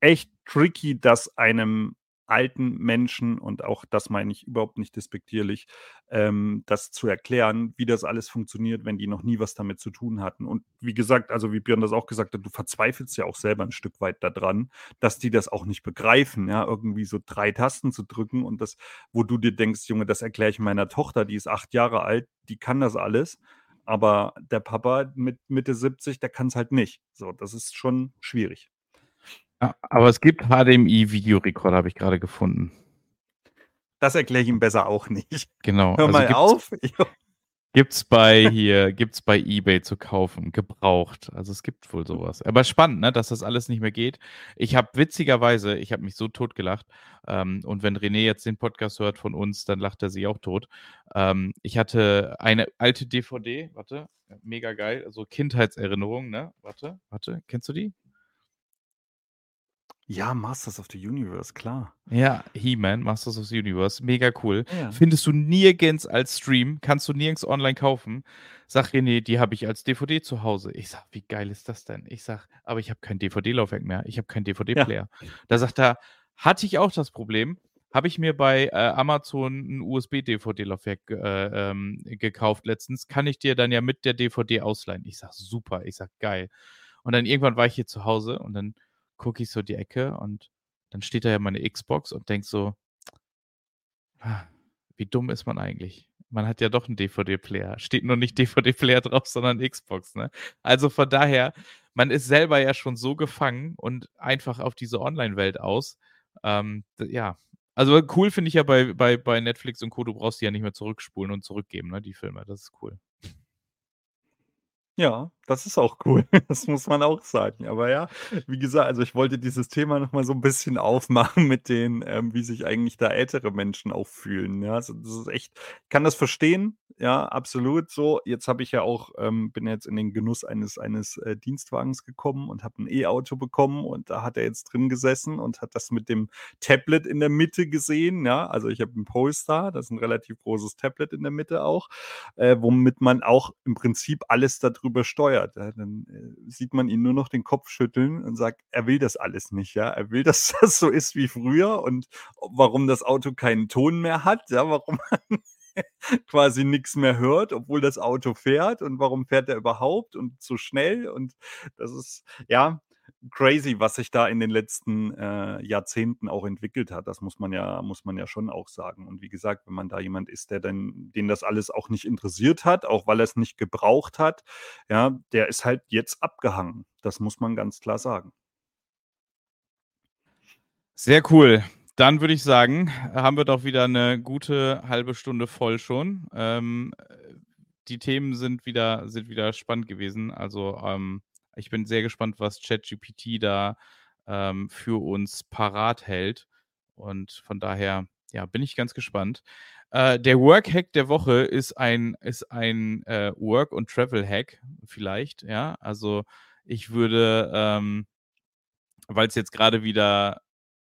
echt tricky, das einem alten Menschen und auch das meine ich überhaupt nicht despektierlich, ähm, das zu erklären, wie das alles funktioniert, wenn die noch nie was damit zu tun hatten. Und wie gesagt, also wie Björn das auch gesagt hat, du verzweifelst ja auch selber ein Stück weit daran, dass die das auch nicht begreifen, ja, irgendwie so 3 Tasten zu drücken und das wo du dir denkst: „Junge, das erkläre ich meiner Tochter, die ist 8 Jahre alt, die kann das alles.“ Aber der Papa mit Mitte 70, der kann es halt nicht. So, das ist schon schwierig. Ja, aber es gibt HDMI-Videorekorder, habe ich gerade gefunden. Das erkläre ich ihm besser auch nicht. Genau. Hör Also mal auf. gibt's bei hier gibt's bei eBay zu kaufen, gebraucht. Also, es gibt wohl sowas. Aber spannend, ne, dass das alles nicht mehr geht. Ich habe witzigerweise ich habe mich so totgelacht, ähm, und wenn René jetzt den Podcast hört von uns, dann lacht er sich auch tot. Ähm, ich hatte eine alte DVD, warte, mega geil, so Kindheitserinnerungen, ne? Warte, warte, kennst du die? Ja, Masters of the Universe, klar. Ja, He-Man, Masters of the Universe, mega cool. Ja. Findest du nirgends als Stream, kannst du nirgends online kaufen. Sag René, die habe ich als DVD zu Hause. Ich sag, wie geil ist das denn? Ich sag, aber ich habe kein DVD-Laufwerk mehr. Ich habe keinen DVD-Player. Da sagt er, hatte ich auch das Problem. Habe ich mir bei äh, Amazon ein USB-DVD-Laufwerk äh, ähm, gekauft letztens. Kann ich dir dann ja mit der DVD ausleihen? Ich sag, super. Ich sag, geil. Und dann irgendwann war ich hier zu Hause und dann gucke ich so die Ecke und dann steht da ja meine Xbox und denk so, ah, wie dumm ist man eigentlich? Man hat ja doch einen DVD-Player. Steht nur nicht DVD-Player drauf, sondern Xbox, ne? Also von daher, man ist selber ja schon so gefangen und einfach auf diese Online-Welt aus. Ähm, ja. Also cool finde ich ja bei, bei, bei Netflix und Co., du brauchst die ja nicht mehr zurückspulen und zurückgeben, ne, die Filme. Das ist cool. Ja, das ist auch cool. Das muss man auch sagen. Aber ja, wie gesagt, also ich wollte dieses Thema noch mal so ein bisschen aufmachen mit den, ähm, wie sich eigentlich da ältere Menschen auch fühlen, ja? Also, das ist echt ich kann das verstehen, ja, absolut so. Jetzt habe ich ja auch ähm, bin jetzt in den Genuss eines eines, äh, Dienstwagens gekommen und habe ein E-Auto bekommen und da hat er jetzt drin gesessen und hat das mit dem Tablet in der Mitte gesehen, ja? Also, ich habe 'n Polestar, das ist ein relativ großes Tablet in der Mitte auch, äh, womit man auch im Prinzip alles darüber steuert. Ja, dann äh, sieht man ihn nur noch den Kopf schütteln und sagt, er will das alles nicht. Ja, er will, dass das so ist wie früher und warum das Auto keinen Ton mehr hat, ja, warum man quasi nichts mehr hört, obwohl das Auto fährt und warum fährt er überhaupt und so schnell und das ist ja crazy, was sich da in den letzten äh, Jahrzehnten auch entwickelt hat. Das muss man ja, muss man ja schon auch sagen. Und wie gesagt, wenn man da jemand ist, der dann, den das alles auch nicht interessiert hat, auch weil er es nicht gebraucht hat, ja, der ist halt jetzt abgehangen. Das muss man ganz klar sagen. Sehr cool. dann würde ich sagen, haben wir doch wieder eine gute halbe Stunde voll schon. Ähm, die Themen sind wieder, sind wieder spannend gewesen. Also ähm, ich bin sehr gespannt, was ChatGPT da ähm, für uns parat hält. Und von daher, ja, bin ich ganz gespannt. Äh, der Work-Hack der Woche ist ein, ist ein äh, Work- und Travel-Hack, vielleicht, ja. Also ich würde, ähm, weil es jetzt gerade wieder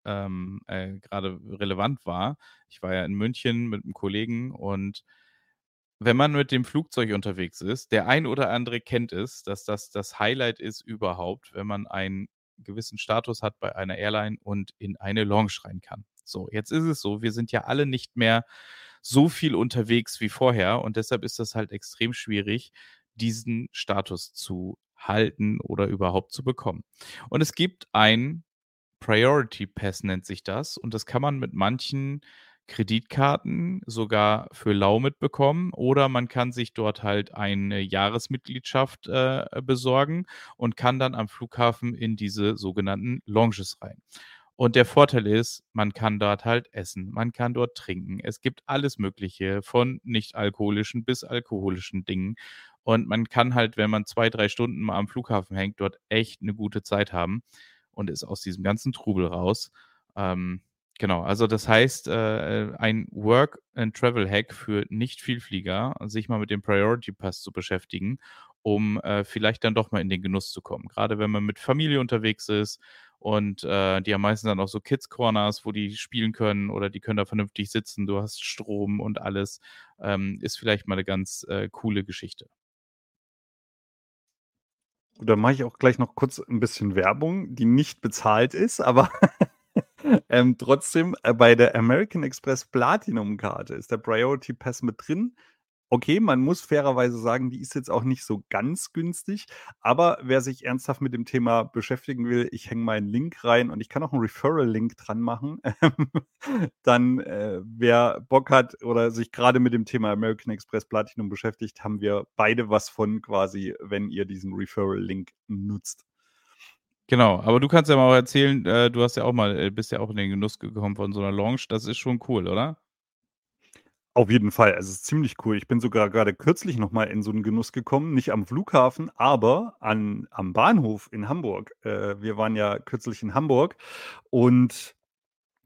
ähm, äh, gerade relevant war, ich war ja in München mit einem Kollegen und wenn man mit dem Flugzeug unterwegs ist, der ein oder andere kennt es, dass das das Highlight ist überhaupt, wenn man einen gewissen Status hat bei einer Airline und in eine Lounge rein kann. So, jetzt ist es so, wir sind ja alle nicht mehr so viel unterwegs wie vorher und deshalb ist das halt extrem schwierig, diesen Status zu halten oder überhaupt zu bekommen. Und es gibt ein Priority Pass nennt sich das und das kann man mit manchen Kreditkarten sogar für lau mitbekommen oder man kann sich dort halt eine Jahresmitgliedschaft äh, besorgen und kann dann am Flughafen in diese sogenannten Lounges rein. Und der Vorteil ist, man kann dort halt essen, man kann dort trinken. Es gibt alles Mögliche von nicht alkoholischen bis alkoholischen Dingen. Und man kann halt, wenn man zwei, drei Stunden mal am Flughafen hängt, dort echt eine gute Zeit haben und ist aus diesem ganzen Trubel raus. Ähm, Genau, also das heißt, äh, ein Work and Travel Hack für Nicht-Vielflieger, sich mal mit dem Priority Pass zu beschäftigen, um äh, vielleicht dann doch mal in den Genuss zu kommen. Gerade wenn man mit Familie unterwegs ist und äh, die haben meistens dann auch so Kids Corners, wo die spielen können oder die können da vernünftig sitzen, du hast Strom und alles, ähm, ist vielleicht mal eine ganz äh, coole Geschichte. Da mache ich auch gleich noch kurz ein bisschen Werbung, die nicht bezahlt ist, aber ähm, trotzdem, äh, bei der American Express Platinum-Karte ist der Priority Pass mit drin. Okay, man muss fairerweise sagen, die ist jetzt auch nicht so ganz günstig, aber wer sich ernsthaft mit dem Thema beschäftigen will, ich hänge mal einen Link rein und ich kann auch einen Referral-Link dran machen. Dann, äh, wer Bock hat oder sich gerade mit dem Thema American Express Platinum beschäftigt, haben wir beide was von quasi, wenn ihr diesen Referral-Link nutzt. Genau, aber du kannst ja mal auch erzählen, äh, du hast ja auch mal äh, bist ja auch in den Genuss gekommen von so einer Lounge. Das ist schon cool, oder? Auf jeden Fall, also, es ist ziemlich cool. Ich bin sogar gerade kürzlich noch mal in so einen Genuss gekommen, nicht am Flughafen, aber an am Bahnhof in Hamburg. Äh, wir waren ja kürzlich in Hamburg und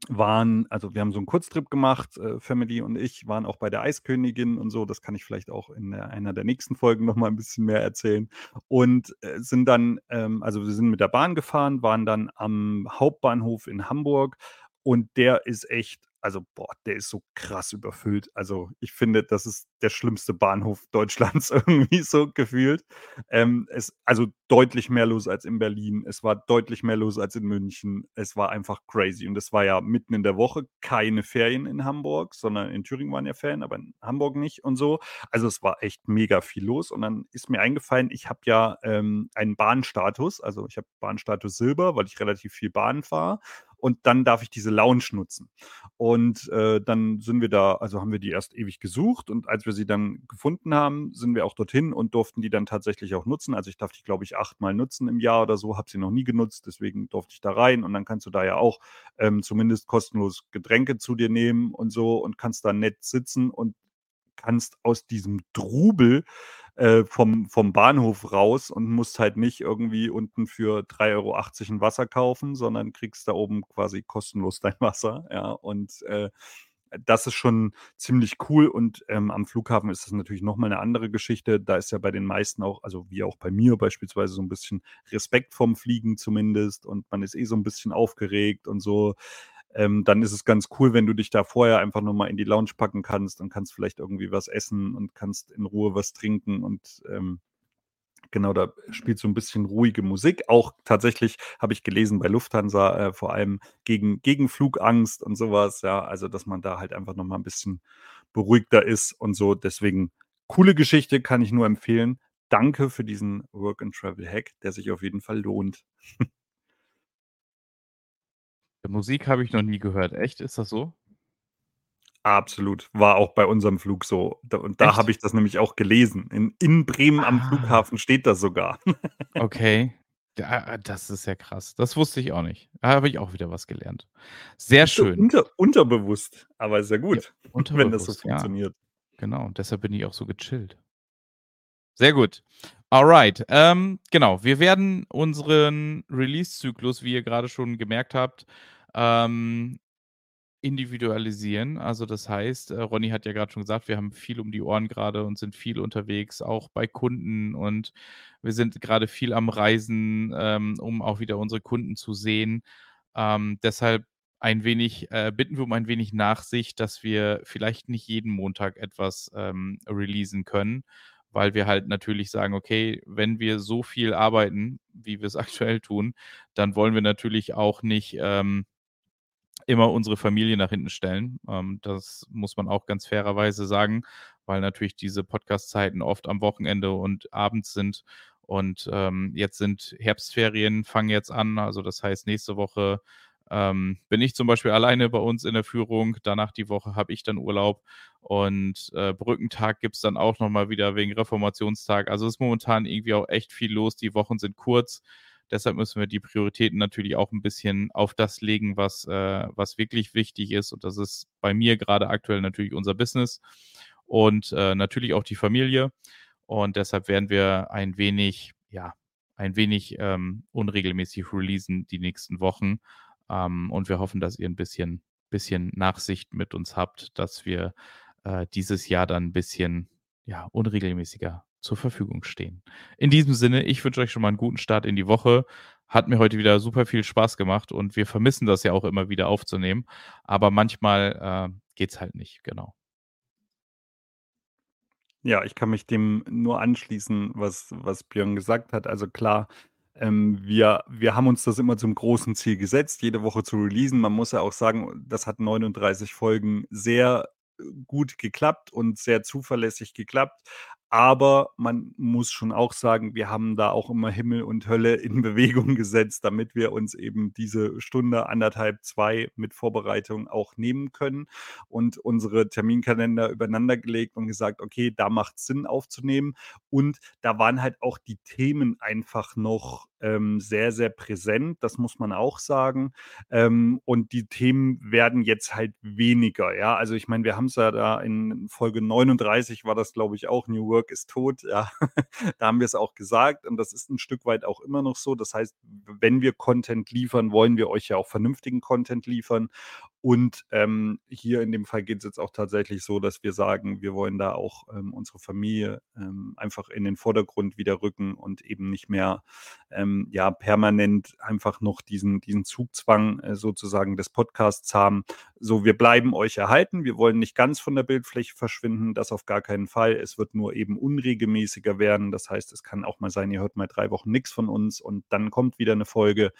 waren also, wir haben so einen Kurztrip gemacht, äh, Family und ich, waren auch bei der Eiskönigin und so. Das kann ich vielleicht auch in der einer der nächsten Folgen noch mal 'n bisschen mehr erzählen. Und, äh, sind dann ähm, also, wir sind mit der Bahn gefahren, waren dann am Hauptbahnhof in Hamburg und der ist echt also, boah, der ist so krass überfüllt. Also, ich finde, das ist der schlimmste Bahnhof Deutschlands irgendwie so gefühlt. Ähm, es also, deutlich mehr los als in Berlin. Es war deutlich mehr los als in München. Es war einfach crazy und es war ja mitten in der Woche, keine Ferien in Hamburg, sondern in Thüringen waren ja Ferien, aber in Hamburg nicht und so. Also, es war echt mega viel los und dann ist mir eingefallen, ich habe ja, ähm, einen Bahnstatus. Also, ich habe Bahnstatus Silber, weil ich relativ viel Bahn fahre und dann darf ich diese Lounge nutzen. Und äh, dann sind wir da, also haben wir die erst ewig gesucht und als wir sie dann gefunden haben, sind wir auch dorthin und durften die dann tatsächlich auch nutzen. Also ich darf die, glaube ich, achtmal nutzen im Jahr oder so, habe sie noch nie genutzt, deswegen durfte ich da rein und dann kannst du da ja auch ähm, zumindest kostenlos Getränke zu dir nehmen und so und kannst da nett sitzen und kannst aus diesem Trubel äh, vom, vom Bahnhof raus und musst halt nicht irgendwie unten für 3,80 Euro ein Wasser kaufen, sondern kriegst da oben quasi kostenlos dein Wasser. Ja, und äh, das ist schon ziemlich cool. Und ähm, am Flughafen ist das natürlich nochmal eine andere Geschichte. Da ist ja bei den meisten auch, also wie auch bei mir beispielsweise, so ein bisschen Respekt vom Fliegen zumindest. Und man ist eh so ein bisschen aufgeregt und so ähm, dann ist es ganz cool, wenn du dich da vorher einfach nochmal in die Lounge packen kannst und kannst vielleicht irgendwie was essen und kannst in Ruhe was trinken und ähm, genau, da spielt so ein bisschen ruhige Musik. Auch tatsächlich habe ich gelesen bei Lufthansa äh, vor allem gegen, gegen Flugangst und sowas, ja, also dass man da halt einfach nochmal ein bisschen beruhigter ist und so. Deswegen coole Geschichte, kann ich nur empfehlen. Danke für diesen Work and Travel Hack, der sich auf jeden Fall lohnt. Musik habe ich noch nie gehört. Echt? Ist das so? Absolut. War auch bei unserem Flug so. und da habe ich das nämlich auch gelesen. In in Bremen am Ah. Flughafen steht das sogar. Okay. Da das ist ja krass. Das wusste ich auch nicht. Da habe ich auch wieder was gelernt. Sehr Ist so schön. unter unterbewusst, aber sehr Ja, gut, wenn das so unterbewusst, ja. funktioniert. Genau, deshalb bin ich auch so gechillt. Sehr gut. Alright, ähm, genau. Wir werden unseren Release-Zyklus, wie ihr gerade schon gemerkt habt, ähm, individualisieren. Also, das heißt, äh, Ronny hat ja gerade schon gesagt, wir haben viel um die Ohren gerade und sind viel unterwegs, auch bei Kunden und wir sind gerade viel am Reisen, ähm, um auch wieder unsere Kunden zu sehen. Ähm, deshalb ein wenig äh, bitten wir um ein wenig Nachsicht, dass wir vielleicht nicht jeden Montag etwas, ähm, releasen können, weil wir halt natürlich sagen: „Okay, wenn wir so viel arbeiten, wie wir es aktuell tun, dann wollen wir natürlich auch nicht, ähm, immer unsere Familie nach hinten stellen.“ Ähm, das muss man auch ganz fairerweise sagen, weil natürlich diese Podcast-Zeiten oft am Wochenende und abends sind. Und, ähm, jetzt sind Herbstferien fangen jetzt an. Also, das heißt, nächste Woche, ähm, bin ich zum Beispiel alleine bei uns in der Führung. Danach die Woche habe ich dann Urlaub und, äh, Brückentag gibt's dann auch noch mal wieder wegen Reformationstag. Also, ist momentan irgendwie auch echt viel los. Die Wochen sind kurz. Deshalb müssen wir die Prioritäten natürlich auch 'n bisschen auf das legen, was, äh was wirklich wichtig ist. Und das ist bei mir gerade aktuell natürlich unser Business und, äh, natürlich auch die Familie. Und deshalb werden wir ein wenig ja, ein wenig, ähm, unregelmäßig releasen die nächsten Wochen. Ähm, und wir hoffen, dass ihr 'n bisschen bisschen Nachsicht mit uns habt, dass wir, äh, dieses Jahr dann 'n bisschen, ja, unregelmäßiger zur Verfügung stehen. In diesem Sinne, ich wünsche euch schon mal 'n guten Start in die Woche. Hat mir heute wieder super viel Spaß gemacht und wir vermissen das ja auch immer wieder aufzunehmen, aber manchmal, äh, geht's halt nicht, genau. Ja, ich kann mich dem nur anschließen, was was Björn gesagt hat. Also klar, ähm, wir wir haben uns das immer zum großen Ziel gesetzt, jede Woche zu releasen. Man muss ja auch sagen, das hat 39 Folgen sehr, äh, gut geklappt und sehr zuverlässig geklappt. Aber man muss schon auch sagen, wir haben da auch immer Himmel und Hölle in Bewegung gesetzt, damit wir uns eben diese Stunde, 1 1/2, 2 mit Vorbereitung auch nehmen können und unsere Terminkalender übereinander gelegt und gesagt: „Okay, da macht's Sinn aufzunehmen.“ Und da waren halt auch die Themen einfach noch, ähm, sehr, sehr präsent, das muss man auch sagen. Ähm, und die Themen werden jetzt halt weniger, ja? Also, ich meine, wir haben's ja da in Folge 39 war das, glaube ich, auch: „New Work ist tot“, ja? Da haben wir's auch gesagt und das ist 'n Stück weit auch immer noch so. Das heißt, wenn wir Content liefern, wollen wir euch ja auch vernünftigen Content liefern. Und, ähm, hier in dem Fall geht's jetzt auch tatsächlich so, dass wir sagen, wir wollen da auch, ähm, unsere Familie, ähm, einfach in den Vordergrund wieder rücken und eben nicht mehr, ähm, ja, permanent einfach noch diesen diesen Zugzwang, äh, sozusagen des Podcasts haben. So, wir bleiben euch erhalten. Wir wollen nicht ganz von der Bildfläche verschwinden, das auf gar keinen Fall. Es wird nur eben unregelmäßiger werden. Das heißt, es kann auch mal sein, ihr hört mal 3 Wochen nix von uns und dann kommt wieder 'ne Folge.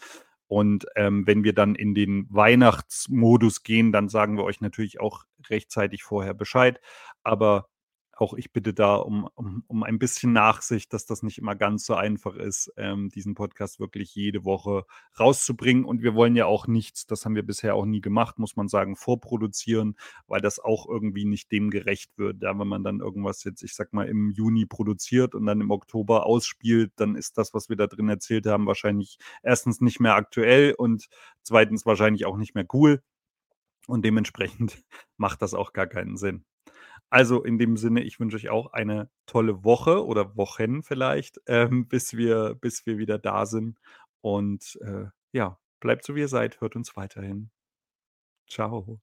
Und, ähm, wenn wir dann in den Weihnachtsmodus gehen, dann sagen wir euch natürlich auch rechtzeitig vorher Bescheid. Aber auch ich bitte da um um um ein bisschen Nachsicht, dass das nicht immer ganz so einfach ist, ähm, diesen Podcast wirklich jede Woche rauszubringen. Und wir wollen ja auch nichts das haben wir bisher auch nie gemacht, muss man sagen, vorproduzieren, weil das auch irgendwie nicht dem gerecht wird. Ja, wenn man dann irgendwas jetzt, ich sage mal, im Juni produziert und dann im Oktober ausspielt, dann ist das, was wir da drin erzählt haben, wahrscheinlich 1. nicht mehr aktuell und 2. wahrscheinlich auch nicht mehr cool. Und dementsprechend macht das auch gar keinen Sinn. Also, in dem Sinne, ich wünsche euch auch eine tolle Woche oder Wochen vielleicht, ähm, bis wir bis wir wieder da sind. Und, äh, ja, bleibt so, wie ihr seid, hört uns weiterhin. Tschau.